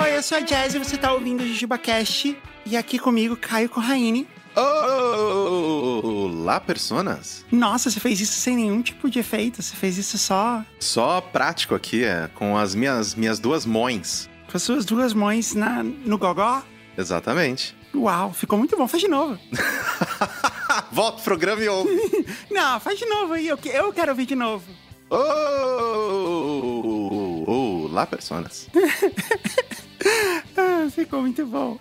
Oi, eu sou a Jazz e você tá ouvindo o JujubaCast. E aqui comigo, Caio Corraine. Olá, personas! Nossa, você fez isso sem nenhum tipo de efeito. Você fez isso só Só prático aqui, é, com as minhas, minhas duas mãos. com as suas duas mãos na, no gogó. Exatamente. Uau, ficou muito bom. Faz de novo. Volta pro programa e ouve. Não, faz de novo aí. Eu, eu quero ouvir de novo. Olá, personas. Ah, ficou muito bom.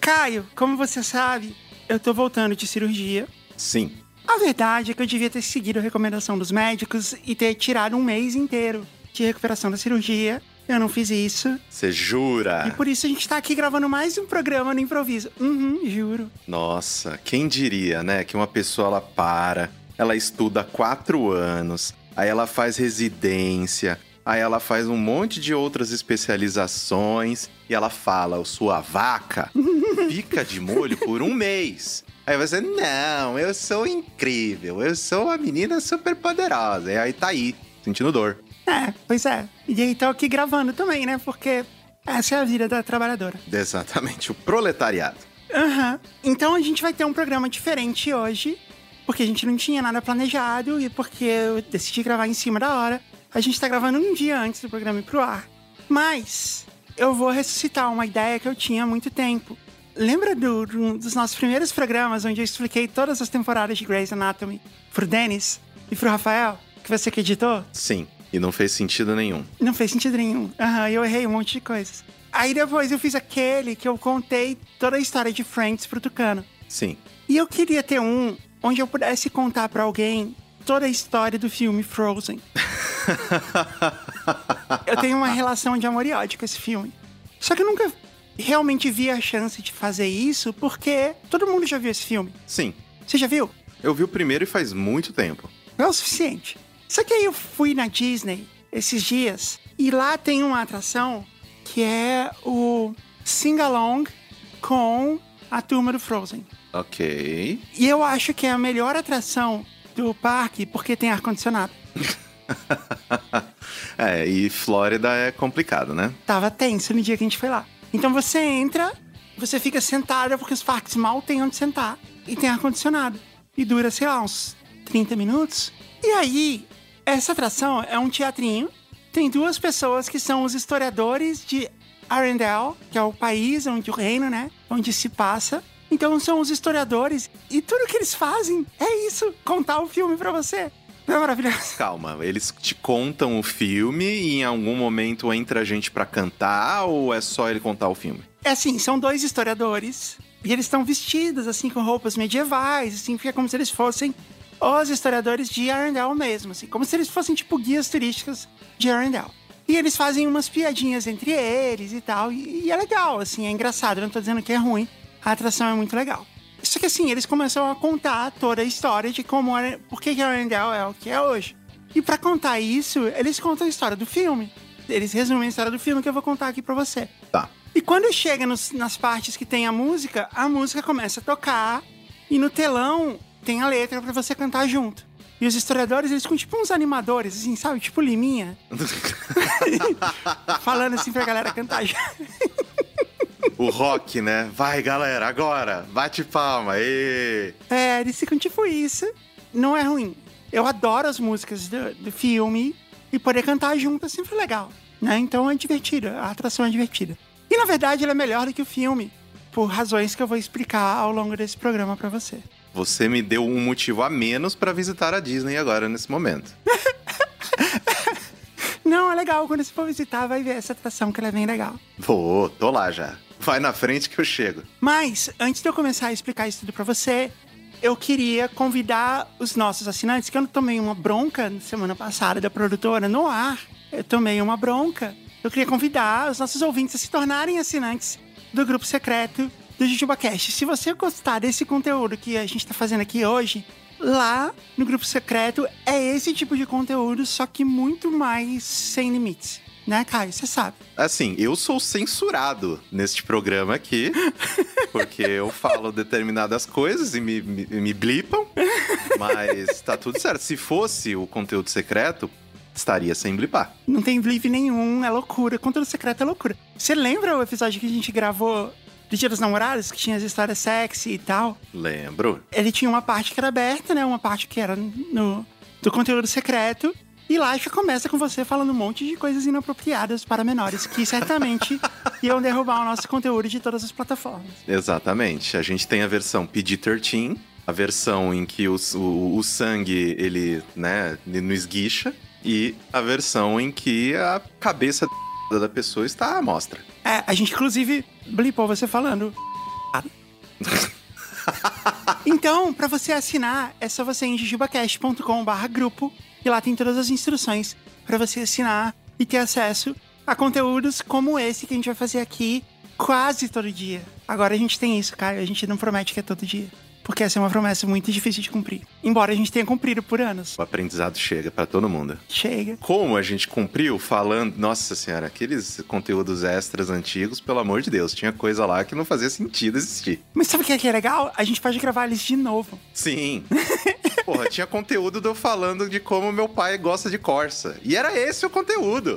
Caio, como você sabe, eu tô voltando de cirurgia. Sim, A verdade é que eu devia ter seguido a recomendação dos médicos e ter tirado um mês inteiro de recuperação da cirurgia. Eu não fiz isso. você E jura? por isso a gente tá aqui gravando mais um programa no improviso. Uhum, juro. Nossa, quem diria, né? Que uma pessoa ela para, ela estuda quatro anos, aí ela faz residência, aí ela faz um monte de outras especializações e ela fala: sua vaca fica de molho por um mês. Aí você, não, eu sou incrível, eu sou uma menina super poderosa. E aí tá aí, sentindo dor. É, pois é. E aí tô aqui gravando também, né? Porque essa é a vida da trabalhadora. Exatamente, o proletariado. Aham. Então a gente vai ter um programa diferente hoje, porque a gente não tinha nada planejado e porque eu decidi gravar em cima da hora. A gente tá gravando um dia antes do programa ir pro ar. Mas eu vou ressuscitar uma ideia que eu tinha há muito tempo. Lembra do- do- dos nossos primeiros programas onde eu expliquei todas as temporadas de Grey's Anatomy pro Denis e pro Rafael, que você que editou? Sim, e não fez sentido nenhum. Não fez sentido nenhum. Aham, eu errei um monte de coisas. Aí depois eu fiz aquele que eu contei toda a história de Friends pro Tucano. Sim. E eu queria ter um onde eu pudesse contar pra alguém toda a história do filme Frozen. eu tenho uma relação de amor e ódio com esse filme. Só que eu nunca realmente vi a chance de fazer isso porque todo mundo já viu esse filme. Sim, Você já viu? eu vi o primeiro e faz muito tempo. Não é o suficiente. Só que aí eu fui na Disney esses dias e lá tem uma atração que é o Sing Along com a turma do Frozen. Ok. E eu acho que é a melhor atração do parque porque tem ar-condicionado. é, e Flórida é complicado, né? Tava tenso no dia que a gente foi lá. Então você entra, você fica sentada porque os parques mal tem onde sentar e tem ar-condicionado. E dura, sei lá, uns 30 minutos. E aí, essa atração é um teatrinho. Tem duas pessoas que são os historiadores de Arendelle, que é o país onde o reino, né? Onde se passa. Então são os historiadores e tudo que eles fazem é isso, contar o filme pra você. Não é maravilhoso? Calma, eles te contam o filme e em algum momento entra a gente pra cantar ou é só ele contar o filme? É assim, são dois historiadores e eles estão vestidos assim com roupas medievais, assim, fica como se eles fossem os historiadores de Arendelle mesmo, assim, como se eles fossem tipo guias turísticos de Arendelle. E eles fazem umas piadinhas entre eles e tal, e, e é legal, assim, é engraçado, eu não tô dizendo que é ruim, a atração é muito legal. Só que assim, eles começam a contar toda a história de como, Are- por que que Arendelle é o que é hoje. E pra contar isso, eles contam a história do filme. Eles resumem a história do filme que eu vou contar aqui pra você. Tá. E quando chega nos- nas partes que tem a música, a música começa a tocar e no telão tem a letra pra você cantar junto. E os historiadores, eles ficam tipo uns animadores, assim, sabe? Tipo Liminha. Falando assim pra galera cantar junto. O rock, né? Vai, galera, agora! Bate palma! ê! É, eles ficam tipo isso. Não é ruim. Eu adoro as músicas do, do filme e poder cantar junto é sempre legal. Né? Então é divertido, a atração é divertida. E na verdade ela é melhor do que o filme, por razões que eu vou explicar ao longo desse programa pra você. Você me deu um motivo a menos pra visitar a Disney agora, nesse momento. Não, é legal. Quando você for visitar, vai ver essa atração que ela é bem legal. Vou, tô lá já. Vai na frente que eu chego. Mas, antes de eu começar a explicar isso tudo pra você, eu queria convidar os nossos assinantes, que eu tomei uma bronca na semana passada da produtora no ar. Eu tomei uma bronca. Eu queria convidar os nossos ouvintes a se tornarem assinantes do grupo secreto do JujubaCast. Se você gostar desse conteúdo que a gente tá fazendo aqui hoje, lá no grupo secreto é esse tipo de conteúdo, só que muito mais sem limites. né, Caio? Você sabe. Assim, eu sou censurado neste programa aqui, porque eu falo determinadas coisas e me, me, me blipam, mas tá tudo certo. Se fosse o conteúdo secreto, estaria sem blipar. Não tem blip nenhum, é loucura. Conteúdo secreto é loucura. Você lembra o episódio que a gente gravou do Dia dos Namorados, que tinha as histórias sexy e tal? Lembro. Ele tinha uma parte que era aberta, né? Uma parte que era no, do conteúdo secreto. E lá já começa com você falando um monte de coisas inapropriadas para menores, que certamente iam derrubar o nosso conteúdo de todas as plataformas. Exatamente. A gente tem a versão PG-13, a versão em que o, o, o sangue, ele, né, não esguicha, e a versão em que a cabeça da pessoa está à mostra. É, a gente inclusive blipou você falando. então, para você assinar, é só você ir em jujubacast.com/grupo e lá tem todas as instruções para você assinar e ter acesso a conteúdos como esse que a gente vai fazer aqui quase todo dia. Agora a gente tem isso, cara, a gente não promete que é todo dia porque essa é uma promessa muito difícil de cumprir. Embora a gente tenha cumprido por anos. O aprendizado chega para todo mundo. Chega. Como a gente cumpriu falando, nossa senhora, aqueles conteúdos extras antigos, pelo amor de Deus, tinha coisa lá que não fazia sentido existir. Mas sabe o que é, que é legal? A gente pode gravar eles de novo. Sim. Porra, tinha conteúdo de eu falando de como meu pai gosta de Corsa. E era esse o conteúdo.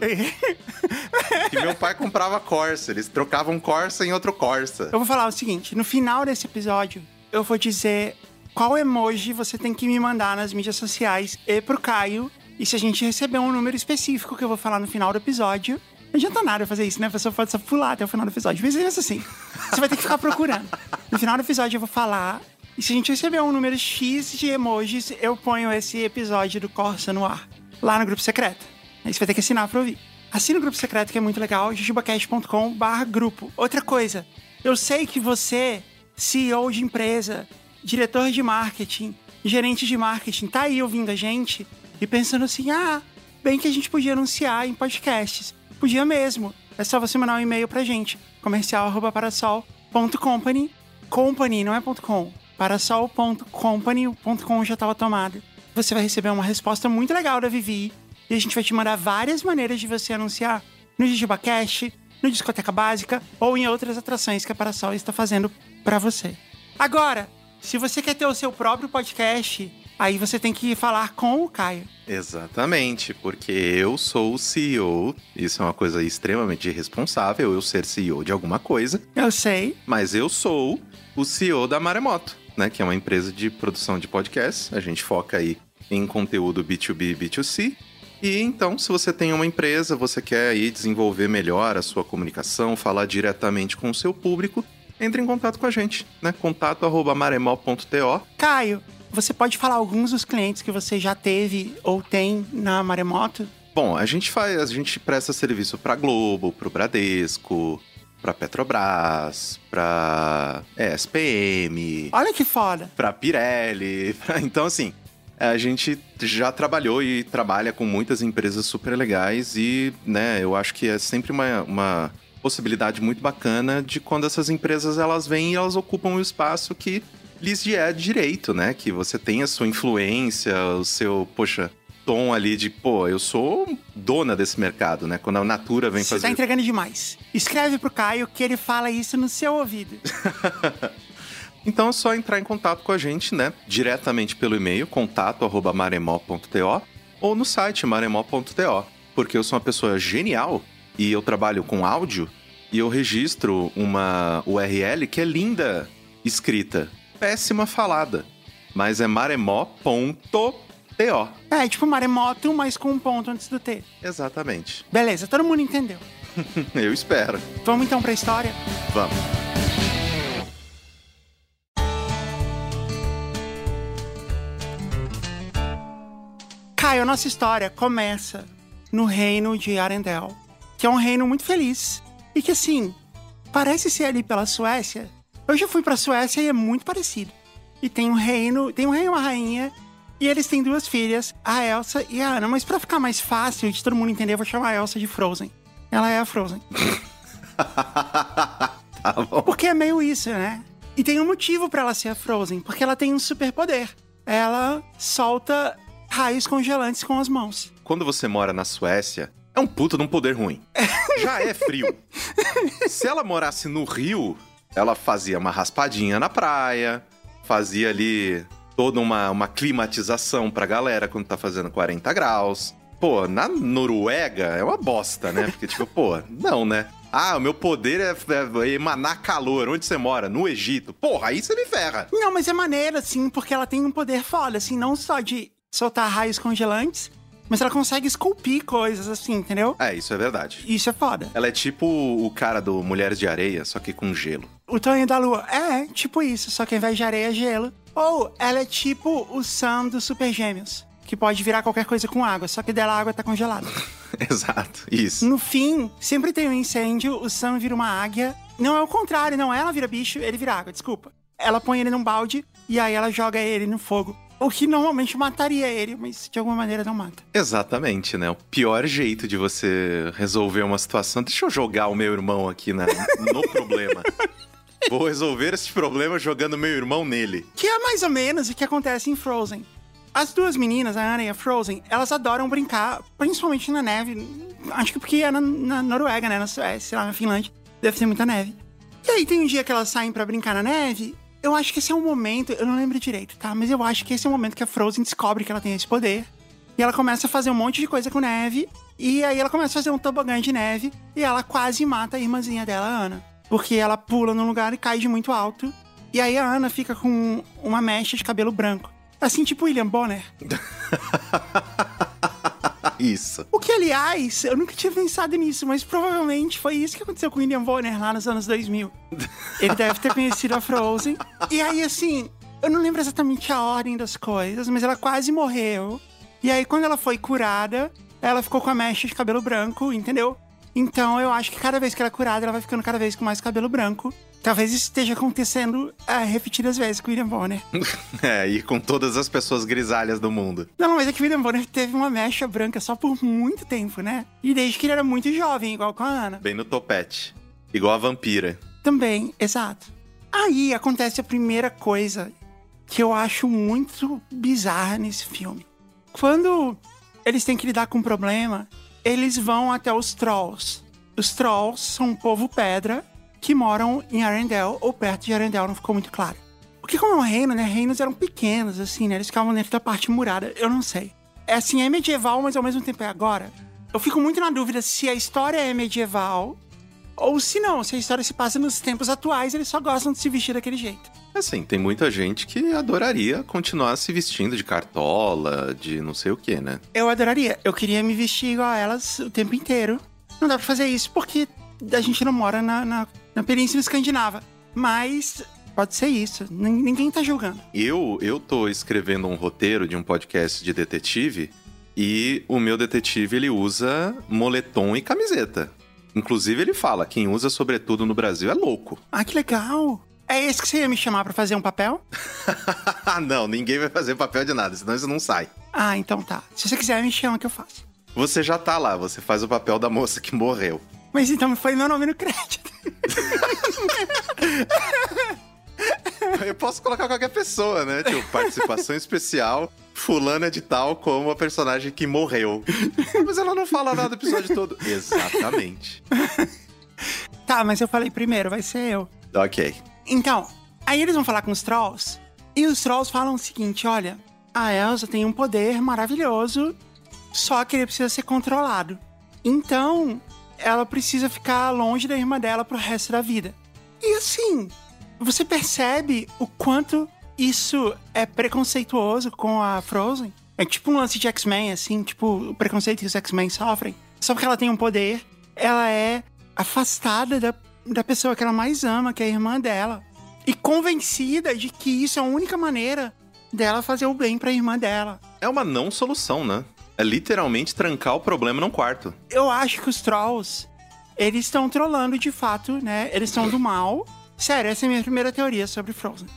que meu pai comprava Corsa. Eles trocavam Corsa em outro Corsa. Eu vou falar o seguinte: no final desse episódio, eu vou dizer qual emoji você tem que me mandar nas mídias sociais e pro Caio. E se a gente receber um número específico que eu vou falar no final do episódio, não adianta nada fazer isso, né? A pessoa pode só pular até o final do episódio. Mas é assim. Você vai ter que ficar procurando. No final do episódio eu vou falar. E se a gente receber um número X de emojis, eu ponho esse episódio do Corsa no ar. Lá no grupo secreto. Aí você vai ter que assinar pra ouvir. Assina o grupo secreto, que é muito legal. jujubacast.com grupo. Outra coisa. Eu sei que você CEO de empresa, diretor de marketing, gerente de marketing, tá aí ouvindo a gente e pensando assim: ah, bem que a gente podia anunciar em podcasts. Podia mesmo. É só você mandar um e-mail pra gente, comercial.parasol.company. Company, não é .com. Parasol.company, o .com já estava tomado. Você vai receber uma resposta muito legal da Vivi e a gente vai te mandar várias maneiras de você anunciar no JujubaCast, no Discoteca Básica ou em outras atrações que a Parasol está fazendo para você. Agora, se você quer ter o seu próprio podcast, aí você tem que falar com o Caio. Exatamente, porque eu sou o CEO, isso é uma coisa extremamente irresponsável, eu ser CEO de alguma coisa. Eu sei. Mas eu sou o CEO da Maremoto, né, que é uma empresa de produção de podcasts. A gente foca aí em conteúdo B2B e B2C. E então, se você tem uma empresa, você quer aí desenvolver melhor a sua comunicação, falar diretamente com o seu público, entre em contato com a gente, né? Contato arroba maremol.to. Caio, você pode falar alguns dos clientes que você já teve ou tem na Maremoto? Bom, a gente faz, a gente presta serviço para Globo, para o Bradesco, para Petrobras, para é, SPM. Olha que foda. Para Pirelli. Pra... Então assim, a gente já trabalhou e trabalha com muitas empresas super legais e, né, eu acho que é sempre uma, uma possibilidade muito bacana de quando essas empresas elas vêm e elas ocupam o espaço que lhes é direito, né? Que você tem a sua influência, o seu, poxa, tom ali de, pô, eu sou dona desse mercado, né? Quando a Natura vem Você fazer. Você tá entregando demais. Escreve pro Caio que ele fala isso no seu ouvido. então é só entrar em contato com a gente, né? Diretamente pelo e-mail, contato.maremol.to ou no site maremol.to. Porque eu sou uma pessoa genial e eu trabalho com áudio e eu registro uma URL que é linda escrita, péssima falada, mas é maremó.to. É, tipo maremoto, mas com um ponto antes do T. Exatamente. Beleza, todo mundo entendeu. eu espero. Vamos então pra história? Vamos. Caio, nossa história começa no reino de Arendelle que é um reino muito feliz. E que, assim, parece ser ali pela Suécia. Eu já fui pra Suécia e é muito parecido. E tem um reino, tem um rei e uma rainha, e eles têm duas filhas, a Elsa e a Anna. Mas para ficar mais fácil de todo mundo entender, eu vou chamar a Elsa de Frozen. Ela é a Frozen. tá bom. Porque é meio isso, né? E tem um motivo para ela ser a Frozen, porque ela tem um superpoder. Ela solta raios congelantes com as mãos. Quando você mora na Suécia, É um puta de um poder ruim. Já é frio. Se ela morasse no Rio, ela fazia uma raspadinha na praia, fazia ali toda uma, uma climatização pra galera quando tá fazendo 40 graus. Pô, na Noruega é uma bosta, né? Porque, tipo, pô, não, né? Ah, o meu poder é, é emanar calor. Onde você mora? No Egito. Porra, aí você me ferra. Não, mas é maneiro, assim, porque ela tem um poder foda, assim, não só de soltar raios congelantes, mas ela consegue esculpir coisas, assim, entendeu? É, isso é verdade. Isso é foda. Ela é tipo o cara do Mulheres de Areia, só que com gelo. O tamanho da lua. É, tipo isso, só que ao invés de areia é gelo. Ou ela é tipo o Sam dos Super Gêmeos, que pode virar qualquer coisa com água, só que dela a água tá congelada. Exato, isso. No fim, sempre tem um incêndio, o Sam vira uma águia. Não é o contrário, não. Ela vira bicho, ele vira água, desculpa. Ela põe ele num balde e aí ela joga ele no fogo. O que normalmente mataria ele, mas de alguma maneira não mata. Exatamente, né? O pior jeito de você resolver uma situação. Deixa eu jogar o meu irmão aqui na, no problema. Vou resolver esse problema jogando meu irmão nele. Que é mais ou menos o que acontece em Frozen. As duas meninas, a Anna e a Frozen, elas adoram brincar, principalmente na neve. Acho que porque é na, na Noruega, né? Na Suécia, lá na Finlândia. Deve ter muita neve. E aí tem um dia que elas saem para brincar na neve. Eu acho que esse é um momento, eu não lembro direito, tá? Mas eu acho que esse é o momento que a Frozen descobre que ela tem esse poder. E ela começa a fazer um monte de coisa com neve. E aí ela começa a fazer um tobogã de neve. E ela quase mata a irmãzinha dela, a Ana. Porque ela pula num lugar e cai de muito alto. E aí a Ana fica com uma mecha de cabelo branco. Assim, tipo William Bonner. Isso. O que, aliás, eu nunca tinha pensado nisso, mas provavelmente foi isso que aconteceu com o William Bonner lá nos anos 2000. Ele deve ter conhecido a Frozen. E aí, assim, eu não lembro exatamente a ordem das coisas, mas ela quase morreu. E aí, quando ela foi curada, ela ficou com a mecha de cabelo branco, entendeu? Então, eu acho que cada vez que ela é curada, ela vai ficando cada vez com mais cabelo branco. Talvez isso esteja acontecendo é, repetidas vezes com o William Bonner. é, e com todas as pessoas grisalhas do mundo. Não, mas é que o William Bonner teve uma mecha branca só por muito tempo, né? E desde que ele era muito jovem, igual com a Ana. Bem no topete. Igual a vampira. Também, exato. Aí acontece a primeira coisa que eu acho muito bizarra nesse filme. Quando eles têm que lidar com um problema, eles vão até os Trolls. Os Trolls são um povo pedra que moram em Arendelle ou perto de Arendelle, não ficou muito claro. Porque como é um reino, né? Reinos eram pequenos, assim, né? Eles ficavam dentro da parte murada, eu não sei. É assim, é medieval, mas ao mesmo tempo é agora. Eu fico muito na dúvida se a história é medieval ou se não, se a história se passa nos tempos atuais, eles só gostam de se vestir daquele jeito. Assim, tem muita gente que adoraria continuar se vestindo de cartola, de não sei o que, né? Eu adoraria. Eu queria me vestir igual a elas o tempo inteiro. Não dá pra fazer isso porque a gente não mora na, na, na Península Escandinava. Mas pode ser isso. Ninguém tá julgando. Eu, eu tô escrevendo um roteiro de um podcast de detetive e o meu detetive ele usa moletom e camiseta. Inclusive ele fala, quem usa sobretudo no Brasil é louco. Ah, que legal. É esse que você ia me chamar para fazer um papel? não, ninguém vai fazer papel de nada, senão isso não sai. Ah, então tá. Se você quiser, me chama que eu faço. Você já tá lá, você faz o papel da moça que morreu. Mas então foi meu nome no crédito. Eu posso colocar qualquer pessoa, né? Tipo, participação especial, fulana de tal como a personagem que morreu. Mas ela não fala nada do episódio todo. Exatamente. Tá, mas eu falei primeiro, vai ser eu. Ok. Então, aí eles vão falar com os Trolls, e os Trolls falam o seguinte: olha, a Elsa tem um poder maravilhoso, só que ele precisa ser controlado. Então, ela precisa ficar longe da irmã dela pro resto da vida. E assim, você percebe o quanto isso é preconceituoso com a Frozen? É tipo um lance de X-Men, assim, tipo o preconceito que os X-Men sofrem. Só porque ela tem um poder, ela é afastada da, da pessoa que ela mais ama, que é a irmã dela. E convencida de que isso é a única maneira dela fazer o bem pra irmã dela. É uma não solução, né? É literalmente trancar o problema num quarto. Eu acho que os trolls, eles estão trollando de fato, né? Eles são do mal. Sério, essa é a minha primeira teoria sobre Frozen.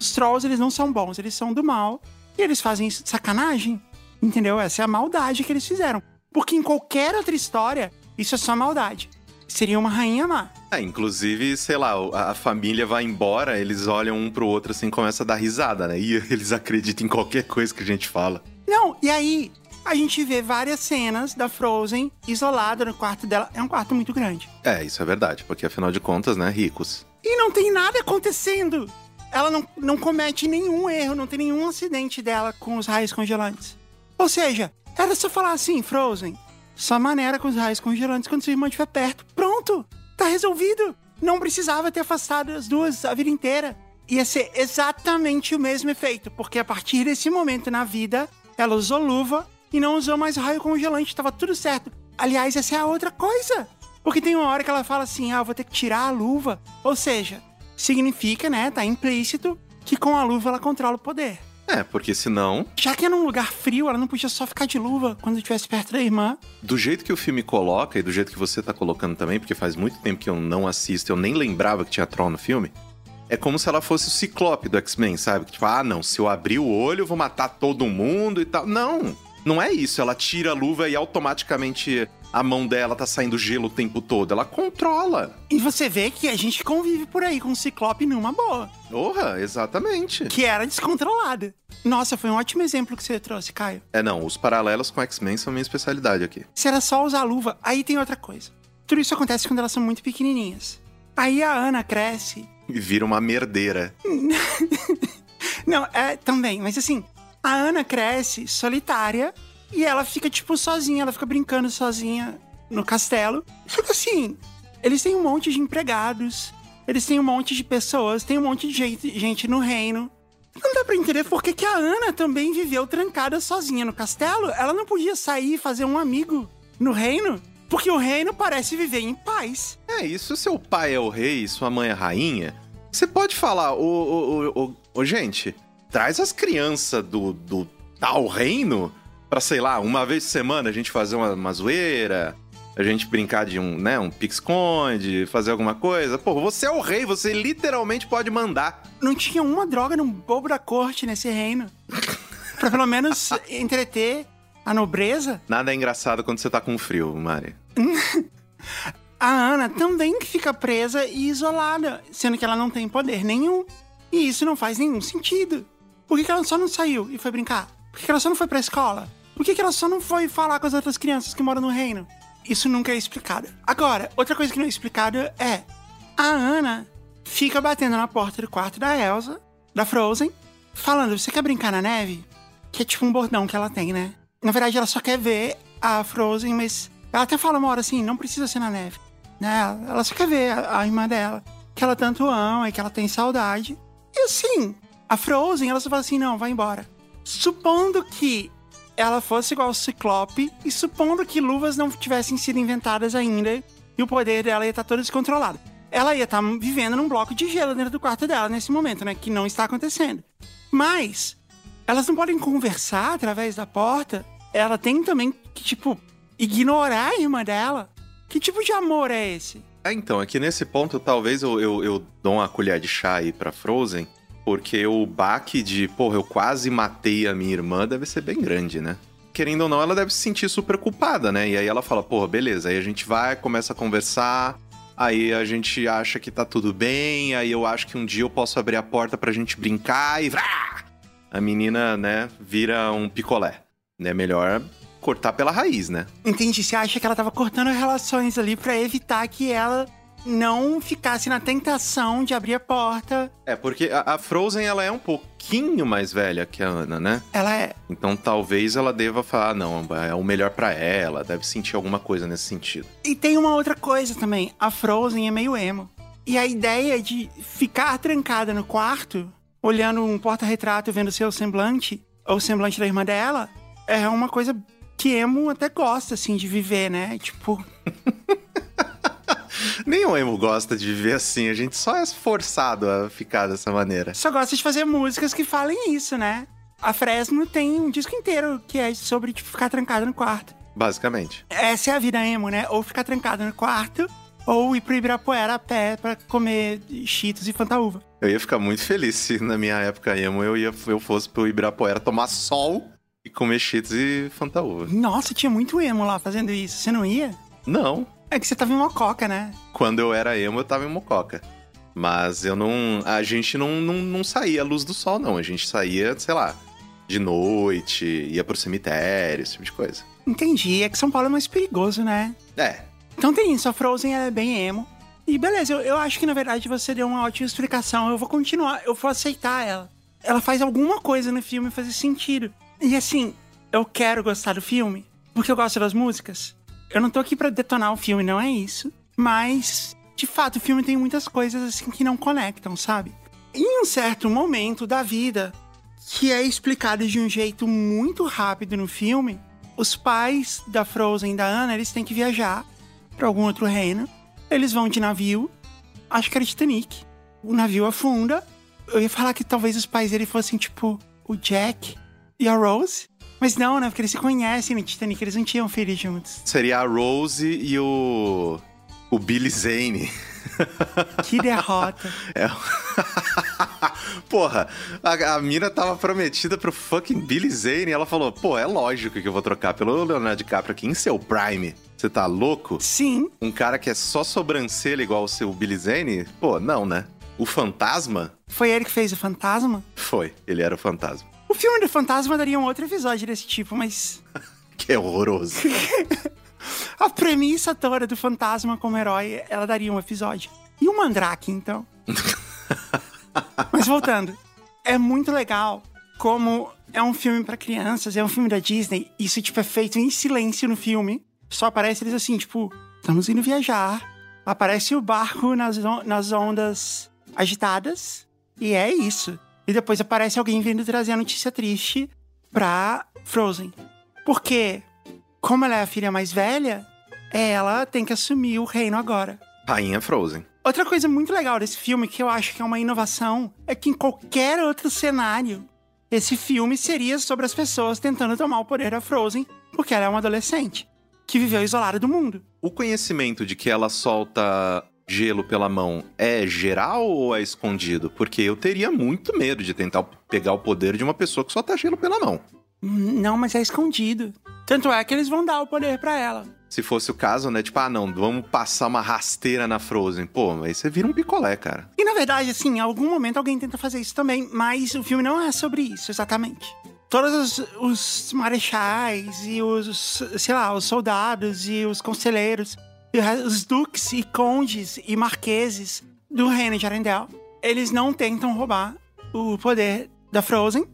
Os trolls, eles não são bons, eles são do mal. E eles fazem isso de sacanagem. Entendeu? Essa é a maldade que eles fizeram. Porque em qualquer outra história, isso é só maldade. Seria uma rainha má. É, inclusive, sei lá, a família vai embora, eles olham um pro outro assim, começa a dar risada, né? E eles acreditam em qualquer coisa que a gente fala. Não, e aí, a gente vê várias cenas da Frozen isolada no quarto dela. É um quarto muito grande. É, isso é verdade, porque afinal de contas, né, ricos. E não tem nada acontecendo. Ela não, não comete nenhum erro, não tem nenhum acidente dela com os raios congelantes. Ou seja, era só falar assim, Frozen, só maneira com os raios congelantes quando sua irmã estiver perto. Pronto! Tá resolvido! Não precisava ter afastado as duas a vida inteira. Ia ser exatamente o mesmo efeito, porque a partir desse momento na vida, ela usou luva e não usou mais raio congelante, tava tudo certo. Aliás, essa é a outra coisa. Porque tem uma hora que ela fala assim: ah, vou ter que tirar a luva. Ou seja, significa, né, tá implícito que com a luva ela controla o poder. É, porque senão. Já que é num lugar frio, ela não podia só ficar de luva quando estivesse perto da irmã. Do jeito que o filme coloca e do jeito que você tá colocando também, porque faz muito tempo que eu não assisto, eu nem lembrava que tinha Troll no filme. É como se ela fosse o ciclope do X-Men, sabe? Que tipo, ah, não, se eu abrir o olho, eu vou matar todo mundo e tal. Não! Não é isso. Ela tira a luva e automaticamente a mão dela tá saindo gelo o tempo todo. Ela controla. E você vê que a gente convive por aí com o Ciclope numa boa. Porra, exatamente. Que era descontrolada. Nossa, foi um ótimo exemplo que você trouxe, Caio. É, não, os paralelos com X-Men são minha especialidade aqui. Se era só usar a luva, aí tem outra coisa. Tudo isso acontece quando elas são muito pequenininhas. Aí a Ana cresce. E vira uma merdeira. Não, é também, mas assim, a Ana cresce solitária e ela fica, tipo, sozinha, ela fica brincando sozinha no castelo. Só que assim, eles têm um monte de empregados, eles têm um monte de pessoas, tem um monte de gente, gente no reino. Não dá pra entender por que, que a Ana também viveu trancada sozinha no castelo. Ela não podia sair e fazer um amigo no reino. Porque o reino parece viver em paz. É, isso seu pai é o rei sua mãe é rainha. Você pode falar, ô, ô, ô, ô gente, traz as crianças do, do tal reino pra, sei lá, uma vez por semana a gente fazer uma, uma zoeira, a gente brincar de um, né, um pique-esconde, fazer alguma coisa. Pô, você é o rei, você literalmente pode mandar. Não tinha uma droga no bobo da corte nesse reino. pra pelo menos entreter a nobreza. Nada é engraçado quando você tá com frio, Mari. A Ana também fica presa e isolada, sendo que ela não tem poder nenhum. E isso não faz nenhum sentido. Por que, que ela só não saiu e foi brincar? Por que, que ela só não foi pra escola? Por que, que ela só não foi falar com as outras crianças que moram no reino? Isso nunca é explicado. Agora, outra coisa que não é explicada é: a Ana fica batendo na porta do quarto da Elsa, da Frozen, falando: Você quer brincar na neve? Que é tipo um bordão que ela tem, né? Na verdade, ela só quer ver a Frozen, mas ela até fala uma hora assim: Não precisa ser na neve. Né? Ela só quer ver a, a irmã dela, que ela tanto ama e que ela tem saudade. E assim, a Frozen, ela só fala assim: Não, vai embora. Supondo que ela fosse igual ao Ciclope e supondo que luvas não tivessem sido inventadas ainda e o poder dela ia estar todo descontrolado. Ela ia estar vivendo num bloco de gelo dentro do quarto dela nesse momento, né? Que não está acontecendo. Mas elas não podem conversar através da porta. Ela tem também que, tipo, ignorar a irmã dela. Que tipo de amor é esse? É, então, aqui nesse ponto, talvez eu, eu, eu dou uma colher de chá aí pra Frozen, porque o baque de, porra, eu quase matei a minha irmã deve ser bem grande, né? Querendo ou não, ela deve se sentir super culpada, né? E aí ela fala, porra, beleza. Aí a gente vai, começa a conversar, aí a gente acha que tá tudo bem, aí eu acho que um dia eu posso abrir a porta pra gente brincar e. A menina, né, vira um picolé. É melhor cortar pela raiz, né? Entendi. Você acha que ela tava cortando relações ali pra evitar que ela não ficasse na tentação de abrir a porta. É, porque a, a Frozen, ela é um pouquinho mais velha que a Ana, né? Ela é. Então talvez ela deva falar, "Ah, não, é o melhor pra ela, deve sentir alguma coisa nesse sentido. E tem uma outra coisa também. A Frozen é meio emo. E a ideia de ficar trancada no quarto, olhando um porta-retrato, vendo seu semblante, ou o semblante da irmã dela, é uma coisa que emo até gosta, assim, de viver, né? Tipo, Nenhum emo gosta de viver assim, a gente só é forçado a ficar dessa maneira. só gosta de fazer músicas que falem isso, né? A Fresno tem um disco inteiro que é sobre, tipo, ficar trancado no quarto. Basicamente. Essa é a vida emo, né? Ou ficar trancado no quarto, ou ir pro Ibirapuera a pé pra comer cheetos e fantaúva. Eu ia ficar muito feliz se na minha época emo eu, ia, eu fosse pro Ibirapuera tomar sol e comer cheetos e fantaúva. Nossa, tinha muito emo lá fazendo isso. Você não ia? Não, É que você tava em uma coca, né? quando eu era emo eu tava em Mococa. Mas eu não. A gente não, não, não saía à luz do sol, não. A gente saía, sei lá, de noite, ia pro cemitério, esse tipo de coisa. Entendi. É que São Paulo é mais perigoso, né? É. Então tem isso, a Frozen é bem emo. E beleza, eu, eu acho que na verdade você deu uma ótima explicação. Eu vou continuar, eu vou aceitar ela. Ela faz alguma coisa no filme fazer sentido. E assim, eu quero gostar do filme, porque eu gosto das músicas. Eu não tô aqui pra detonar o filme, não é isso. Mas, de fato, o filme tem muitas coisas assim que não conectam, sabe? Em um certo momento da vida, que é explicado de um jeito muito rápido no filme, os pais da Frozen e da Anna, eles têm que viajar para algum outro reino. Eles vão de navio, acho que era Titanic. O navio afunda. Eu ia falar que talvez os pais dele fossem tipo o Jack e a Rose. Mas não, né? Porque eles se conhecem no Titanic, eles não tinham filhos juntos. Seria a Rose e o. O Billy Zane. Que derrota. É. Porra, a, a mina tava prometida pro fucking Billy Zane e ela falou: pô, é lógico que eu vou trocar pelo Leonardo DiCaprio aqui em seu Prime. Você tá louco? Sim. Um cara que é só sobrancelha igual o seu Billy Zane? Pô, não, né? O fantasma? Foi ele que fez o fantasma? Foi, ele era o fantasma. O filme do fantasma daria um outro episódio desse tipo, mas. Que é horroroso. A premissa toda do fantasma como herói, ela daria um episódio. E o Mandrake, então? Mas voltando, é muito legal como é um filme pra crianças, é um filme da Disney, isso tipo é feito em silêncio no filme. Só aparece eles assim, tipo, estamos indo viajar. Aparece o barco nas, on- nas ondas agitadas e é isso. E depois aparece alguém vindo trazer a notícia triste pra Frozen. Porque, como ela é a filha mais velha, ela tem que assumir o reino agora. Rainha Frozen. Outra coisa muito legal desse filme, que eu acho que é uma inovação, é que em qualquer outro cenário, esse filme seria sobre as pessoas tentando tomar o poder da Frozen, porque ela é uma adolescente que viveu isolada do mundo. O conhecimento de que ela solta gelo pela mão é geral ou é escondido? Porque eu teria muito medo de tentar pegar o poder de uma pessoa que solta gelo pela mão. Não, mas é escondido. Tanto é que eles vão dar o poder pra ela. Se fosse o caso, né? Tipo, ah, não, vamos passar uma rasteira na Frozen. Pô, aí você vira um picolé, cara. E na verdade, assim, em algum momento alguém tenta fazer isso também, mas o filme não é sobre isso, exatamente. Todos os, os marechais e os, sei lá, os soldados e os conselheiros, os duques e condes e marqueses do reino de Arendelle, eles não tentam roubar o poder da Frozen.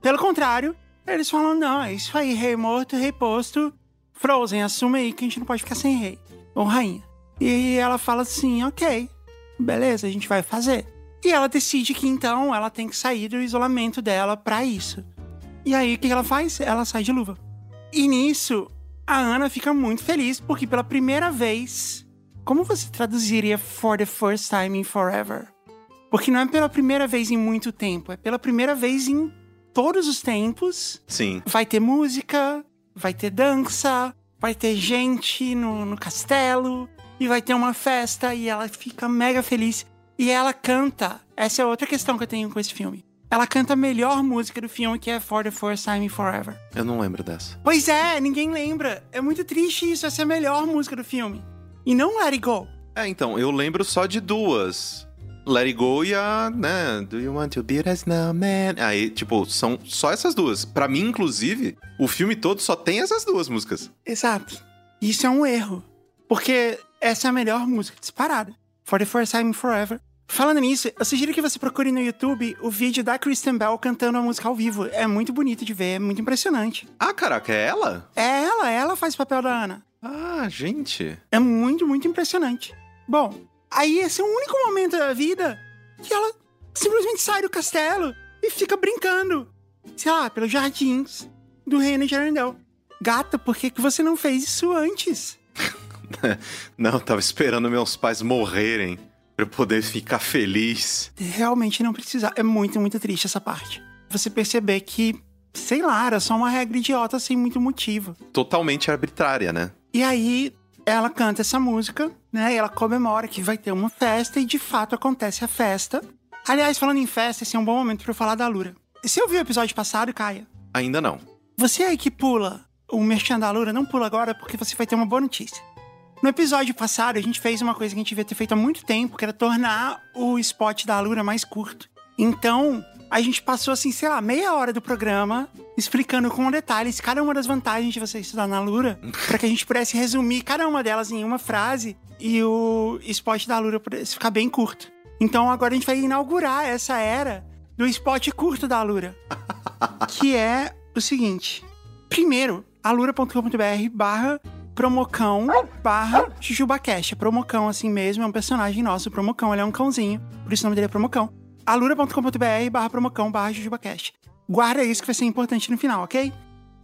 Pelo contrário, eles falam, não, é isso aí, rei morto, rei posto, Frozen, assume aí que a gente não pode ficar sem rei ou rainha. E ela fala assim, ok, beleza, a gente vai fazer. E ela decide que então ela tem que sair do isolamento dela pra isso. E aí o que ela faz? Ela sai de luva. E nisso, a Ana fica muito feliz porque pela primeira vez. Como você traduziria for the first time in forever? Porque não é pela primeira vez em muito tempo, é pela primeira vez em todos os tempos. Sim. Vai ter música, vai ter dança, vai ter gente no, no castelo e vai ter uma festa e ela fica mega feliz. E ela canta. Essa é outra questão que eu tenho com esse filme. Ela canta a melhor música do filme, que é For the First Time in Forever. Eu não lembro dessa. Pois é, ninguém lembra. É muito triste isso, essa é a melhor música do filme. E não Let It Go. É, então, eu lembro só de duas. Let It Go e a, né, Do You Want to Be a Snowman? Aí, tipo, são só essas duas. Pra mim, inclusive, o filme todo só tem essas duas músicas. Exato. Isso é um erro. Porque essa é a melhor música disparada. For the First Time Forever. Falando nisso, eu sugiro que você procure no YouTube o vídeo da Kristen Bell cantando a música ao vivo. É muito bonito de ver, é muito impressionante. Ah, caraca, é ela? É ela, ela faz o papel da Ana. Ah, gente. É muito, muito impressionante. Bom, aí esse é o único momento da vida que ela simplesmente sai do castelo e fica brincando, sei lá, pelos jardins do reino de Arendelle. Gata, por que, que você não fez isso antes? Não, tava esperando meus pais morrerem pra eu poder ficar feliz. Realmente não precisa. É muito, muito triste essa parte. Você perceber que, sei lá, era só uma regra idiota sem muito motivo. Totalmente arbitrária, né? E aí ela canta essa música, né? E ela comemora que vai ter uma festa e de fato acontece a festa. Aliás, falando em festa, esse é um bom momento pra eu falar da Lura. Você ouviu o episódio passado, Caia? Ainda não. Você aí que pula o merchan da Lura, não pula agora porque você vai ter uma boa notícia. No episódio passado, a gente fez uma coisa que a gente devia ter feito há muito tempo, que era tornar o spot da Lura mais curto. Então, A gente passou, assim, sei lá, meia hora do programa explicando com detalhes cada uma das vantagens de você estudar na Lura, para que a gente pudesse resumir cada uma delas em uma frase e o spot da Lura pudesse ficar bem curto. Então agora a gente vai inaugurar essa era do spot curto da Lura, que é o seguinte. Primeiro, alura.com.br barra promocão barra jujubacast. É promocão assim mesmo, é um personagem nosso, promocão, ele é um cãozinho, por isso o nome dele é promocão. alura.com.br barra promocão barra jujubacast. Guarda isso que vai ser importante no final, ok?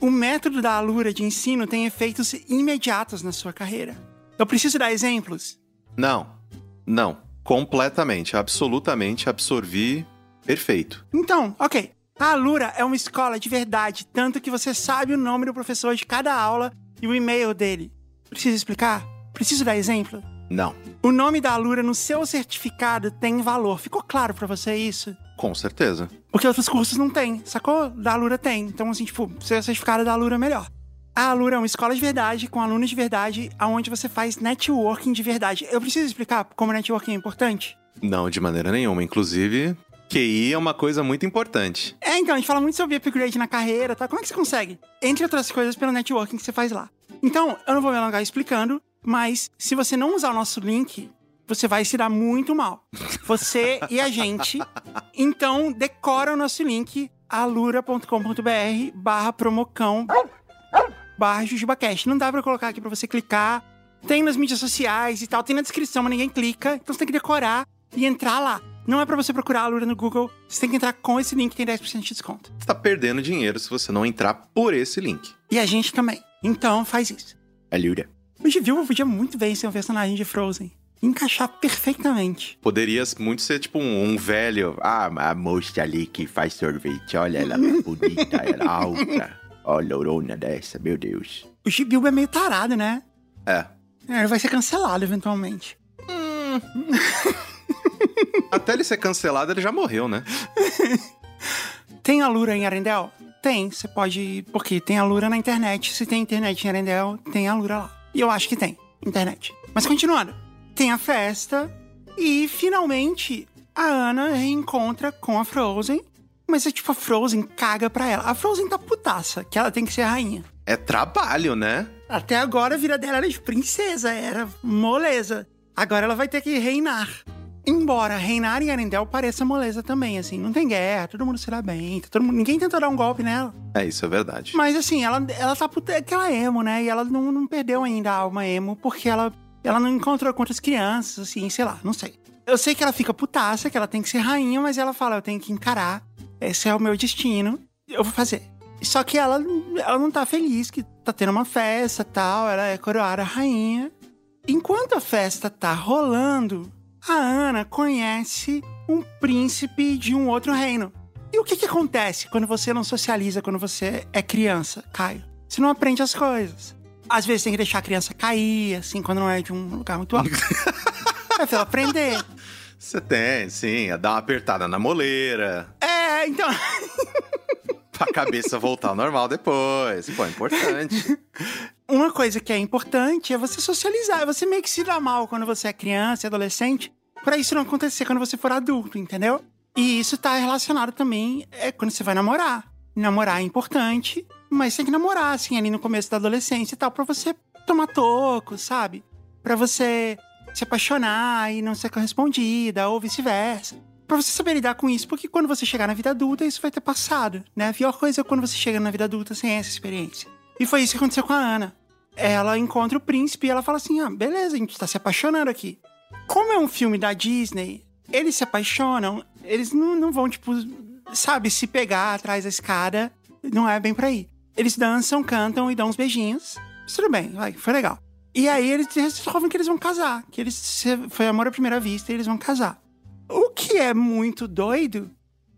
O método da Alura de ensino tem efeitos imediatos na sua carreira. Eu preciso dar exemplos? Não. Não. Completamente, absolutamente absorvi. Perfeito. Então, ok. A Alura é uma escola de verdade, tanto que você sabe o nome do professor de cada aula e o e-mail dele. Preciso explicar? Preciso dar exemplo? Não. O nome da Alura no seu certificado tem valor. Ficou claro para você isso? Com certeza. Porque outros cursos não tem, sacou? Da Alura tem. Então, assim, tipo, seu certificado da Alura é melhor. A Alura é uma escola de verdade, com alunos de verdade, aonde você faz networking de verdade. Eu preciso explicar como networking é importante? Não, de maneira nenhuma. Inclusive, QI é uma coisa muito importante. É, então, a gente fala muito sobre upgrade na carreira, tá? Como é que você consegue? Entre outras coisas, pelo networking que você faz lá. Então, eu não vou me alongar explicando, mas se você não usar o nosso link, você vai se dar muito mal. Você e a gente. Então, decora o nosso link, alura.com.br barra promocão barra jujubacast. Não dá pra colocar aqui pra você clicar. Tem nas mídias sociais e tal, tem na descrição, mas ninguém clica. Então você tem que decorar e entrar lá. Não é pra você procurar a Alura no Google, você tem que entrar com esse link que tem 10% de desconto. Você tá perdendo dinheiro se você não entrar por esse link. E a gente também. Então faz isso. Alura. O Givil podia muito bem ser um personagem de Frozen. Encaixar perfeitamente. Poderia muito ser tipo um, um velho. Ah, a moça ali que faz sorvete. Olha ela bonita, ela alta. Olha a lourona dessa, meu Deus. O Gibil é meio tarado, né? É. É, Ele vai ser cancelado eventualmente. Até ele ser cancelado, ele já morreu, né? Tem a Lura em Arendelle? Tem, você pode. Porque tem a Lura na internet. Se tem internet em Arendelle, tem a Lura lá. E eu acho que tem internet. Mas continuando. Tem a festa. E finalmente a Ana reencontra com a Frozen. Mas é tipo, a Frozen caga pra ela. A Frozen tá putaça, que ela tem que ser rainha. É trabalho, né? Até agora a vida dela era de princesa, era moleza. Agora ela vai ter que reinar. Embora reinar em Arendelle pareça moleza também, assim, não tem guerra, todo mundo se dá bem, todo mundo, ninguém tentou dar um golpe nela. É, isso é verdade. Mas assim, ela, ela tá puta, é aquela emo, né? E ela não, não perdeu ainda a alma emo, porque ela, ela não encontrou com outras crianças, assim, sei lá, não sei. Eu sei que ela fica putaça, que ela tem que ser rainha, mas ela fala, eu tenho que encarar, esse é o meu destino, eu vou fazer. Só que ela, ela não tá feliz, que tá tendo uma festa tal, ela é coroada rainha. Enquanto a festa tá rolando, a Ana conhece um príncipe de um outro reino. E o que que acontece quando você não socializa, quando você é criança, Caio? Você não aprende as coisas. Às vezes tem que deixar a criança cair, assim, quando não é de um lugar muito alto. é pra ela aprender. Você tem, sim, é dar uma apertada na moleira, É, então. pra cabeça voltar ao normal depois. Pô, é importante. Uma coisa que é importante é você socializar. Você meio que se dá mal quando você é criança e adolescente, pra isso não acontecer quando você for adulto, entendeu? E isso tá relacionado também é quando você vai namorar. Namorar é importante, mas tem que namorar, assim, ali no começo da adolescência e tal, pra você tomar toco, sabe? Pra você se apaixonar e não ser correspondida, ou vice-versa. Pra você saber lidar com isso, porque quando você chegar na vida adulta, isso vai ter passado, né? A pior coisa é quando você chega na vida adulta sem essa experiência. E foi isso que aconteceu com a Ana. Ela encontra o príncipe e ela fala assim: ah, beleza, a gente tá se apaixonando aqui. Como é um filme da Disney, eles se apaixonam, eles não, não vão, tipo, sabe, se pegar atrás da escada. Não é bem por aí. Eles dançam, cantam e dão uns beijinhos. Mas tudo bem, vai, foi legal. E aí eles resolvem que eles vão casar. Que eles foi amor à primeira vista e eles vão casar. O que é muito doido,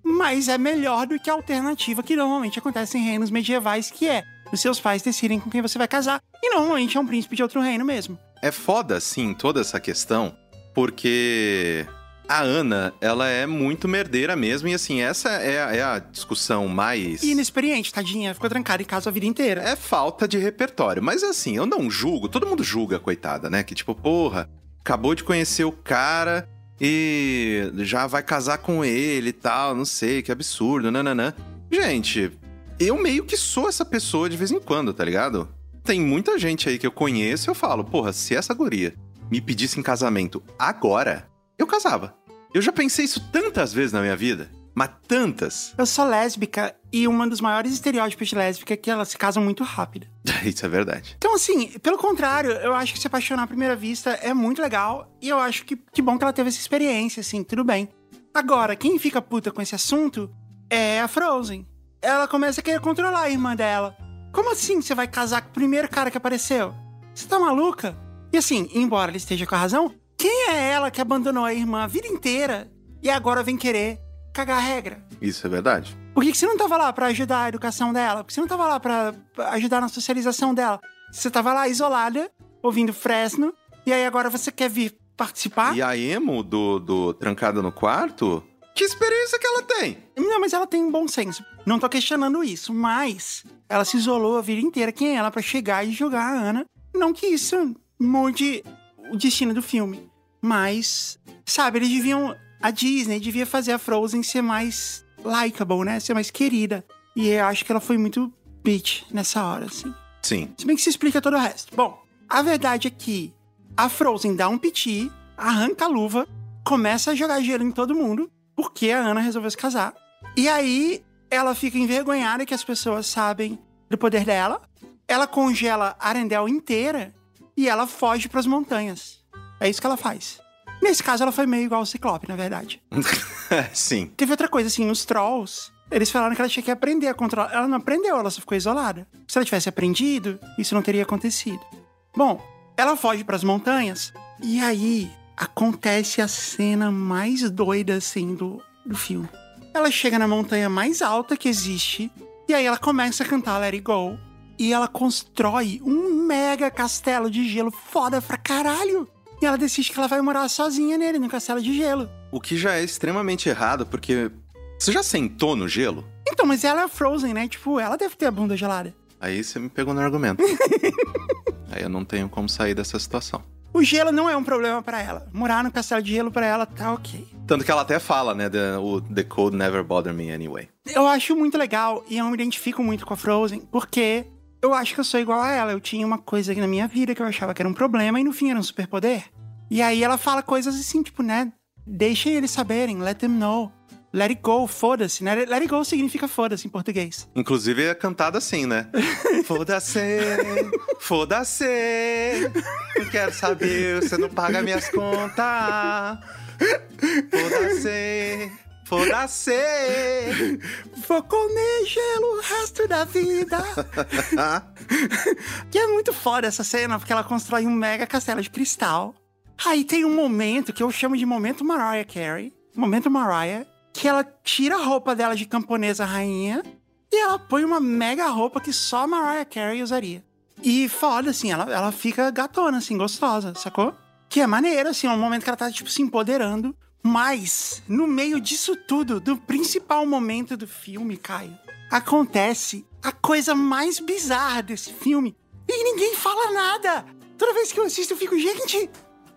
mas é melhor do que a alternativa que normalmente acontece em reinos medievais, que é os seus pais decidem com quem você vai casar. E normalmente é um príncipe de outro reino mesmo. É foda, sim, toda essa questão, porque a Ana, ela é muito merdeira mesmo, e assim, essa é, a- é a discussão mais. Inexperiente, tadinha, ficou trancada em casa a vida inteira. É falta de repertório. Mas assim, eu não julgo, todo mundo julga, coitada, né? Que tipo, porra, acabou de conhecer o cara e já vai casar com ele e tal, não sei, que absurdo, nananã. Gente, eu meio que sou essa pessoa de vez em quando, tá ligado? Tem muita gente aí que eu conheço e eu falo, porra, se essa guria me pedisse em casamento agora, eu casava. Eu já pensei isso tantas vezes na minha vida. Mas tantas. Eu sou lésbica e um dos maiores estereótipos de lésbica é que elas se casam muito rápido. Isso é verdade. Então, assim, pelo contrário, eu acho que se apaixonar à primeira vista é muito legal. E eu acho que que bom que ela teve essa experiência, assim, tudo bem. Agora, quem fica puta com esse assunto é a Frozen. Ela começa a querer controlar a irmã dela. Como assim você vai casar com o primeiro cara que apareceu? Você tá maluca? E assim, embora ele esteja com a razão, quem é ela que abandonou a irmã a vida inteira e agora vem querer cagar a regra? Isso é verdade. Por que, que você não tava lá pra ajudar a educação dela? Por que você não tava lá pra pra ajudar na socialização dela? Você tava lá isolada, ouvindo Fresno, e aí agora você quer vir participar? E a emo do, do Trancada no Quarto? Que experiência que ela tem? Não, mas ela tem bom senso. Não tô questionando isso, mas ela se isolou a vida inteira. Quem é ela pra chegar e jogar a Ana? Não que isso mude o destino do filme. Mas, sabe, eles deviam. A Disney devia fazer a Frozen ser mais likable, né? Ser mais querida. E eu acho que ela foi muito bitch nessa hora, assim. Sim. Se bem que se explica todo o resto. Bom, a verdade é que a Frozen dá um piti, arranca a luva, começa a jogar gelo em todo mundo, porque a Ana resolveu se casar. E aí ela fica envergonhada que as pessoas sabem do poder dela. Ela congela a Arendelle inteira e ela foge pras montanhas. É isso que ela faz. Nesse caso, ela foi meio igual o Ciclope, na verdade. Sim. Teve outra coisa, assim, os Trolls. Eles falaram que ela tinha que aprender a controlar. Ela não aprendeu, ela só ficou isolada. Se ela tivesse aprendido, isso não teria acontecido. Bom, ela foge pras montanhas. E aí acontece a cena mais doida, assim, do, do filme. Ela chega na montanha mais alta que existe. E aí ela começa a cantar Let It Go. E ela constrói um mega castelo de gelo foda pra caralho. E ela decide que ela vai morar sozinha nele, no castelo de gelo. O que já é extremamente errado, porque. Você já sentou no gelo? Então, mas ela é Frozen, né? Tipo, ela deve ter a bunda gelada. Aí você me pegou no argumento. Aí eu não tenho como sair dessa situação. O gelo não é um problema pra ela. Morar no castelo de gelo pra ela tá ok. Tanto que ela até fala, né? The, o The Cold Never Bother Me Anyway. Eu acho muito legal e eu me identifico muito com a Frozen, porque eu acho que eu sou igual a ela. Eu tinha uma coisa aqui na minha vida que eu achava que era um problema e no fim era um superpoder. E aí ela fala coisas assim, tipo, né? Deixem eles saberem, let them know. Let it go, foda-se, né? Let it go significa foda-se em português. Inclusive é cantada assim, né? Foda-se, foda-se. Não quero saber, você não paga minhas contas. Foda-se, foda-se. Vou comer gelo o resto da vida. que é muito foda essa cena, porque ela constrói um mega castelo de cristal. Aí tem um momento que eu chamo de momento Mariah Carey. Momento Mariah. Que ela tira a roupa dela de camponesa rainha e ela põe uma mega roupa que só Mariah Carey usaria. E foda, assim, ela, ela fica gatona, assim, gostosa, sacou? Que é maneiro, assim, é um momento que ela tá, tipo, se empoderando. Mas, no meio disso tudo, do principal momento do filme, Caio, acontece a coisa mais bizarra desse filme. E ninguém fala nada. Toda vez que eu assisto, eu fico, gente,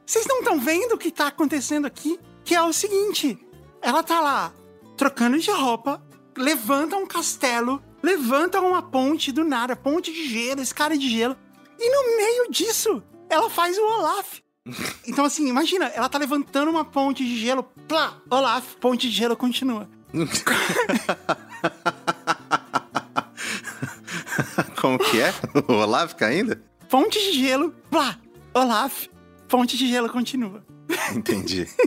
vocês não estão vendo o que tá acontecendo aqui? Que é o seguinte: ela tá lá trocando de roupa, levanta um castelo, levanta uma ponte do nada, ponte de gelo, escada de gelo, e no meio disso, ela faz o Olaf. Então, assim, imagina, ela tá levantando uma ponte de gelo, plá, Olaf, ponte de gelo continua. Como que é? O Olaf caindo? Ponte de gelo, plá, Olaf, ponte de gelo continua. Entendi.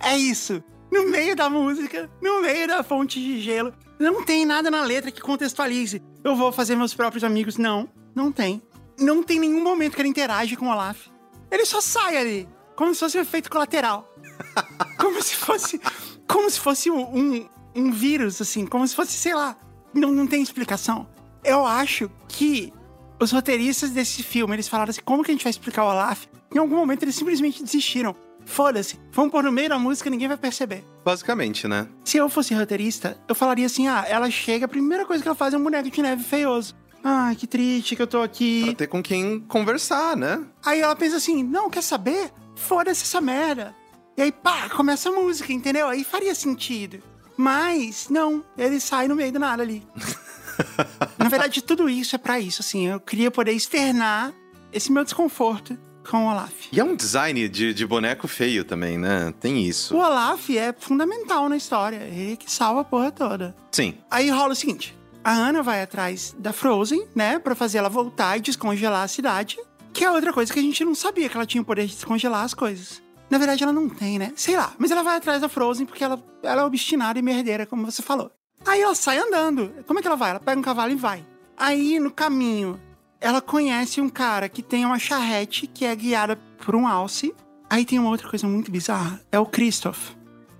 É isso. No meio da música, no meio da fonte de gelo, não tem nada na letra que contextualize. Eu vou fazer meus próprios amigos. Não, não tem. Não tem nenhum momento que ele interage com o Olaf. Ele só sai ali, como se fosse um efeito colateral. Como se fosse. Como se fosse um, um, vírus, assim, como se fosse, sei lá. Não, não tem explicação. Eu acho que os roteiristas desse filme, eles falaram assim, como que a gente vai explicar o Olaf? Em algum momento eles simplesmente desistiram. Foda-se, vamos pôr no meio da música ninguém vai perceber. Basicamente, né? Se eu fosse roteirista, eu falaria assim: ah, ela chega, a primeira coisa que ela faz é um boneco de neve feioso. Ai, que triste que eu tô aqui. Pra ter com quem conversar, né? Aí ela pensa assim: não, quer saber? Foda-se essa merda. E aí, pá, começa a música, entendeu? Aí faria sentido. Mas, não, ele sai no meio do nada ali. Na verdade, tudo isso é para isso, assim. Eu queria poder externar esse meu desconforto com o Olaf. E é um design de, de boneco feio também, né? Tem isso. O Olaf é fundamental na história. Ele que salva a porra toda. Sim. Aí rola o seguinte: a Ana vai atrás da Frozen, né? Pra fazer ela voltar e descongelar a cidade. Que é outra coisa que a gente não sabia que ela tinha o poder de descongelar as coisas. Na verdade, ela não tem, né? Sei lá. Mas ela vai atrás da Frozen porque ela, ela é obstinada e merdeira, como você falou. Aí ela sai andando. Como é que ela vai? Ela pega um cavalo e vai. Aí, no caminho, ela conhece um cara que tem uma charrete que é guiada por um alce. Aí tem uma outra coisa muito bizarra. É o Christoph.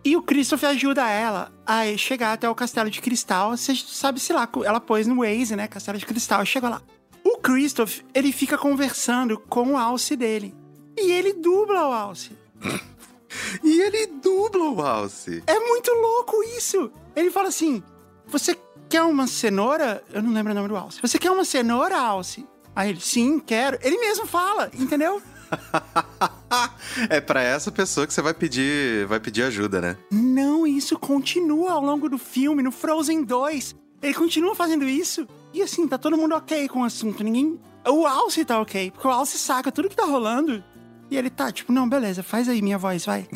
E o Christoph ajuda ela a chegar até o Castelo de Cristal. Você sabe, sei lá, ela pôs no Waze, né? Castelo de Cristal. Chega lá. O Christoph, ele fica conversando com o alce dele. E ele dubla o alce. e ele dubla o alce. É muito louco isso. Ele fala assim: Você quer uma cenoura? Eu não lembro o nome do alce. Você quer uma cenoura, alce? Aí ele, sim, quero. Ele mesmo fala, entendeu? é para essa pessoa que você vai pedir, vai pedir ajuda, né? Não, isso continua ao longo do filme, no Frozen 2. Ele continua fazendo isso. E assim, tá todo mundo ok com o assunto. Ninguém. O Alce tá ok, porque o Alce saca tudo que tá rolando. E ele tá, tipo, não, beleza, faz aí minha voz, vai.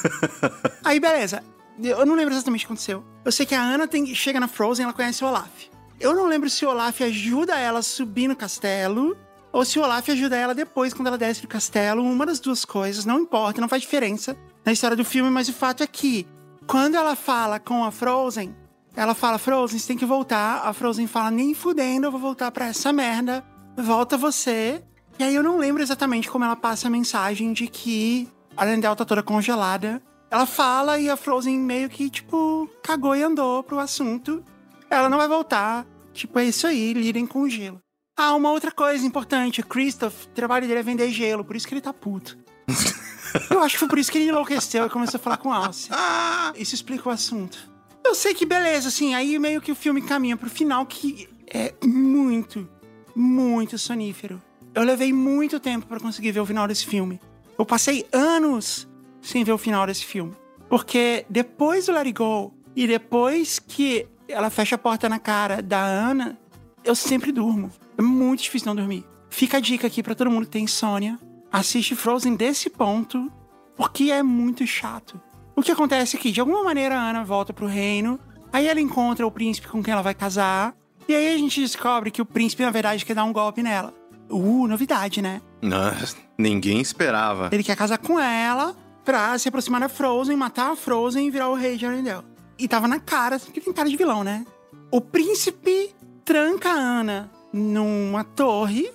aí, beleza. Eu não lembro exatamente o que aconteceu. Eu sei que a Ana tem, chega na Frozen ela conhece o Olaf. Eu não lembro se o Olaf ajuda ela a subir no castelo ou se o Olaf ajuda ela depois, quando ela desce do castelo. Uma das duas coisas, não importa, não faz diferença na história do filme, mas o fato é que quando ela fala com a Frozen, ela fala: Frozen, você tem que voltar. A Frozen fala: nem fudendo, eu vou voltar pra essa merda. Volta você. E aí eu não lembro exatamente como ela passa a mensagem de que a Arendelle tá toda congelada. Ela fala e a Frozen meio que, tipo, cagou e andou pro assunto. Ela não vai voltar. Tipo, é isso aí, lidem com o gelo. Ah, uma outra coisa importante: o Christoph, o trabalho dele é vender gelo, por isso que ele tá puto. Eu acho que foi por isso que ele enlouqueceu e começou a falar com Alce. Isso explica o assunto. Eu sei que beleza, assim, aí meio que o filme caminha pro final que é muito, muito sonífero. Eu levei muito tempo para conseguir ver o final desse filme. Eu passei anos sem ver o final desse filme. Porque depois do Let It Go e depois que ela fecha a porta na cara da Ana, eu sempre durmo. É muito difícil não dormir. Fica a dica aqui para todo mundo que tem insônia. Assiste Frozen desse ponto, porque é muito chato. O que acontece aqui? De alguma maneira a Ana volta pro reino, aí ela encontra o príncipe com quem ela vai casar, e aí a gente descobre que o príncipe, na verdade, quer dar um golpe nela. Uh, novidade, né? Não, ninguém esperava. Ele quer casar com ela pra se aproximar da Frozen, matar a Frozen e virar o rei de Arendelle. E tava na cara, que tem cara de vilão, né? O príncipe tranca a Ana numa torre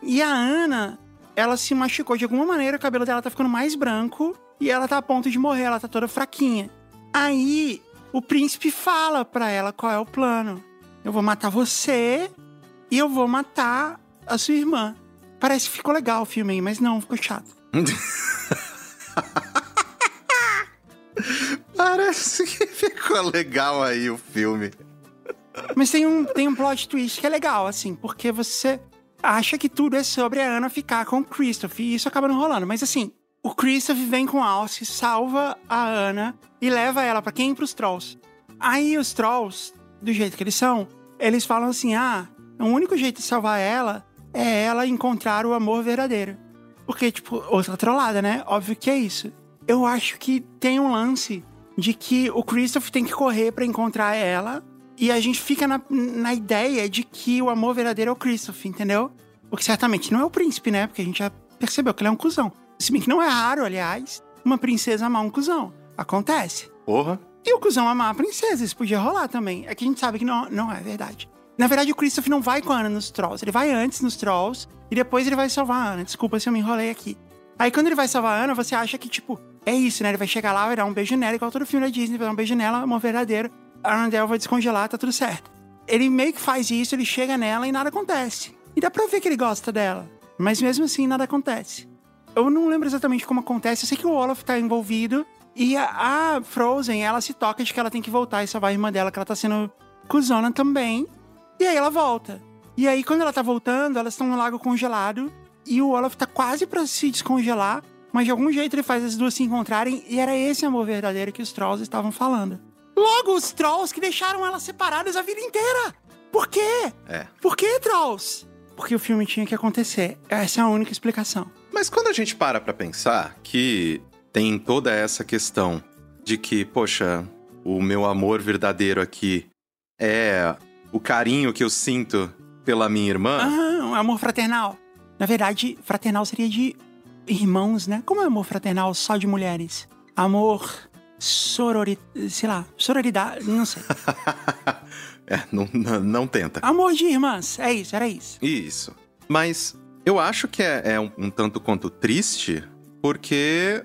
e a Ana, ela se machucou de alguma maneira, o cabelo dela tá ficando mais branco e ela tá a ponto de morrer, ela tá toda fraquinha. Aí o príncipe fala pra ela qual é o plano. Eu vou matar você e eu vou matar a sua irmã. Parece que ficou legal o filme aí, mas não, ficou chato. ficou legal aí o filme. Mas tem um, tem um plot twist que é legal, assim, porque você acha que tudo é sobre a Ana ficar com o Christoph, e isso acaba não rolando. Mas assim, o Christoph vem com Alce, salva a Ana e leva ela para quem? Pros Trolls. Aí os Trolls, do jeito que eles são, eles falam assim: ah, o único jeito de salvar ela é ela encontrar o amor verdadeiro. Porque, tipo, outra trollada, né? Óbvio que é isso. Eu acho que tem um lance de que o Christoph tem que correr para encontrar ela e a gente fica na, na ideia de que o amor verdadeiro é o Christoph, entendeu? Porque certamente não é o príncipe, né? Porque a gente já percebeu que ele é um cuzão. Se bem que não é raro, aliás, uma princesa amar um cuzão. Acontece. Porra. E o cuzão amar a princesa, isso podia rolar também. É que a gente sabe que não, não é verdade. Na verdade, o Christoph não vai com a Ana nos Trolls. Ele vai antes nos Trolls e depois ele vai salvar a Ana. Desculpa se eu me enrolei aqui. Aí quando ele vai salvar a Ana, você acha que, tipo, é isso, né? Ele vai chegar lá, vai dar um beijo nela, igual todo filme da Disney, vai dar um beijo nela, amor verdadeiro. A Arendelle vai descongelar, tá tudo certo. Ele meio que faz isso, ele chega nela e nada acontece. E dá pra ver que ele gosta dela. Mas mesmo assim, nada acontece. Eu não lembro exatamente como acontece, eu sei que o Olaf tá envolvido. E a, a Frozen, ela se toca de que ela tem que voltar e salvar a irmã dela, que ela tá sendo cuzona também. E aí ela volta. E aí, quando ela tá voltando, elas estão no lago congelado. E o Olaf tá quase para se descongelar. Mas de algum jeito ele faz as duas se encontrarem e era esse amor verdadeiro que os trolls estavam falando. Logo, os trolls que deixaram elas separadas a vida inteira. Por quê? É. Por que trolls? Porque o filme tinha que acontecer. Essa é a única explicação. Mas quando a gente para pra pensar que tem toda essa questão de que, poxa, o meu amor verdadeiro aqui é o carinho que eu sinto pela minha irmã. Ah, um amor fraternal. Na verdade, fraternal seria de irmãos, né? Como é amor fraternal só de mulheres? Amor sorori... sei lá, sororidade, não sei. é, não, não, não tenta. Amor de irmãs, é isso, era isso. Isso. Mas eu acho que é, é um, um, tanto quanto triste, porque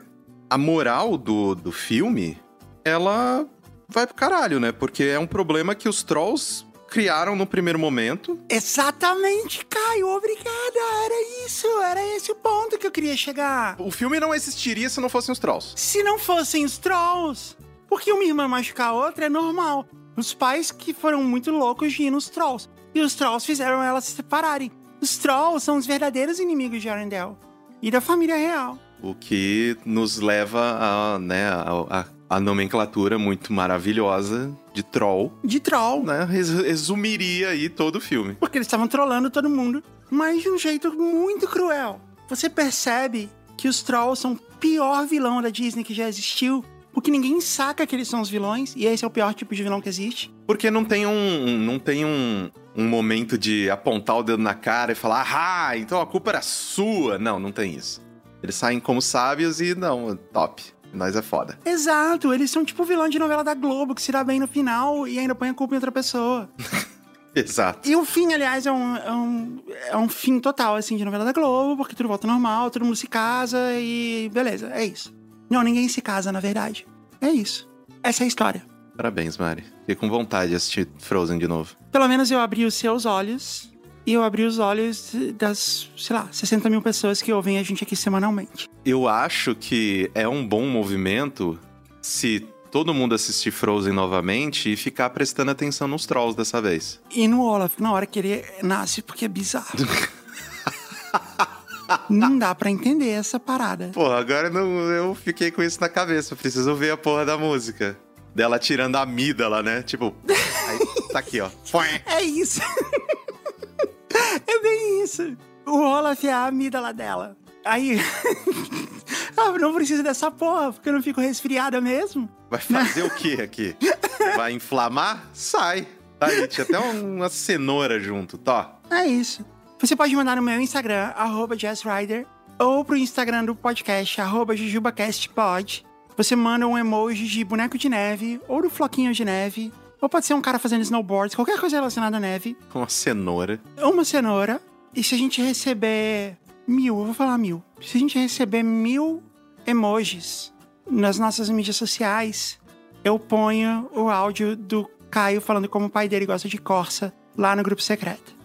a moral do, do filme, ela vai pro caralho, né? Porque é um problema que os trolls criaram no primeiro momento. Exatamente, Caio, obrigada. Era isso, era esse o ponto que eu queria chegar. O filme não existiria se não fossem os trolls. Se não fossem os trolls. Porque uma irmã machucar a outra é normal. Os pais que foram muito loucos de ir nos trolls. E os trolls fizeram elas se separarem. Os trolls são os verdadeiros inimigos de Arendelle. E da família real. O que nos leva a, né, a, a a nomenclatura muito maravilhosa de troll. De troll. Né? Resumiria aí todo o filme. Porque eles estavam trollando todo mundo, mas de um jeito muito cruel. Você percebe que os trolls são o pior vilão da Disney que já existiu. Porque ninguém saca que eles são os vilões, e esse é o pior tipo de vilão que existe. Porque não tem um. Não tem um, um momento de apontar o dedo na cara e falar, ah, então a culpa era sua. Não, não tem isso. Eles saem como sábios e não, top. Nós é foda. Exato, eles são tipo vilão de novela da Globo, que se dá bem no final e ainda põe a culpa em outra pessoa. Exato. E o fim, aliás, é um, é, um, é um fim total, assim, de novela da Globo, porque tudo volta normal, todo mundo se casa e beleza, é isso. Não, ninguém se casa, na verdade. É isso. Essa é a história. Parabéns, Mari. Fiquei com vontade de assistir Frozen de novo. Pelo menos eu abri os seus olhos e eu abri os olhos das, sei lá, 60 mil pessoas que ouvem a gente aqui semanalmente. Eu acho que é um bom movimento se todo mundo assistir Frozen novamente e ficar prestando atenção nos trolls dessa vez. E no Olaf, na hora que ele nasce, porque é bizarro. não dá para entender essa parada. Pô, agora não, eu fiquei com isso na cabeça. Preciso ver a porra da música. Dela tirando a amígdala, né? Tipo, aí, tá aqui, ó. É isso. Isso. O Olaf é a amígdala dela. Aí. ah, não precisa dessa porra, porque eu não fico resfriada mesmo. Vai fazer o que aqui? Vai inflamar? Sai. Tá aí, tinha até uma cenoura junto, tá? É isso. Você pode mandar no meu Instagram, arroba JazzRider, ou pro Instagram do podcast, arroba JujubaCastPod. Você manda um emoji de boneco de neve, ou do floquinho de neve, ou pode ser um cara fazendo snowboard, qualquer coisa relacionada à neve. Uma cenoura. Uma cenoura. E se a gente receber mil, eu vou falar mil. Se a gente receber mil emojis nas nossas mídias sociais, eu ponho o áudio do Caio falando como o pai dele gosta de Corsa lá no grupo secreto.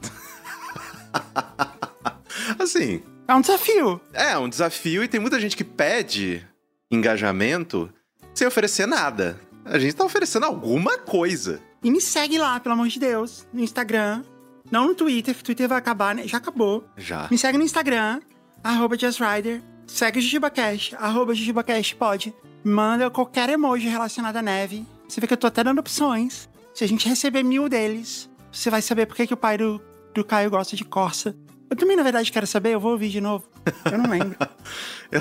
assim. É um desafio. É, um desafio e tem muita gente que pede engajamento sem oferecer nada. A gente tá oferecendo alguma coisa. E me segue lá, pelo amor de Deus, no Instagram. Não no Twitter, que o Twitter vai acabar, né? Já acabou. Já. Me segue no Instagram, arroba JustRider. Segue o JujubaCast, arroba JujubaCast pode. Manda qualquer emoji relacionado à neve. Você vê que eu tô até dando opções. Se a gente receber mil deles, você vai saber por que, que o pai do, do Caio gosta de Corsa. Eu também, na verdade, quero saber, eu vou ouvir de novo. Eu não lembro. eu,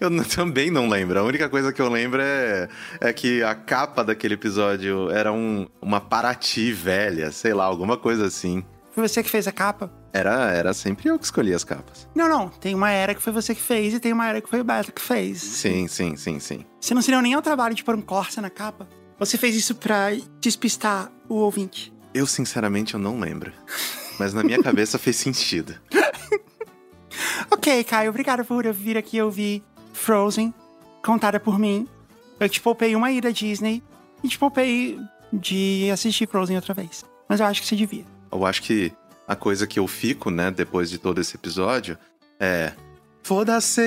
eu, também não lembro. A única coisa que eu lembro é, é que a capa daquele episódio era um, uma Paraty velha, sei lá, alguma coisa assim. Foi você que fez a capa? Era, era sempre eu que escolhi as capas. Não, não. Tem uma era que foi você que fez e tem uma era que foi o Beto que fez. Sim, sim, sim, sim. Você não seria nem o trabalho de pôr um Corsa na capa? Você fez isso pra despistar o ouvinte? Eu, sinceramente, eu não lembro mas na minha cabeça fez sentido. ok, Caio, obrigado por vir aqui ouvir Frozen, contada por mim. Eu te poupei uma ida à Disney e te poupei de assistir Frozen outra vez. Mas eu acho que você devia. Eu acho que a coisa que eu fico, né, depois de todo esse episódio é. Foda-se!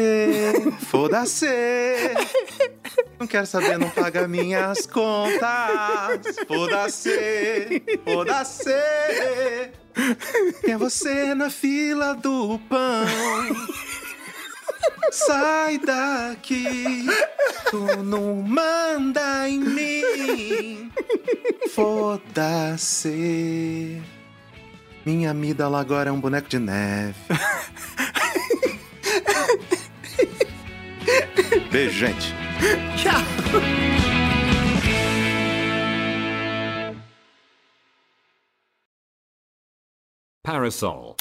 Foda-se! Não quero saber, não paga minhas contas! Foda-se! Foda-se! Quem é você na fila do pão? Sai daqui, tu não manda em mim. Foda-se. Minha amígdala agora é um boneco de neve. Beijo, gente. Tchau. Parasol.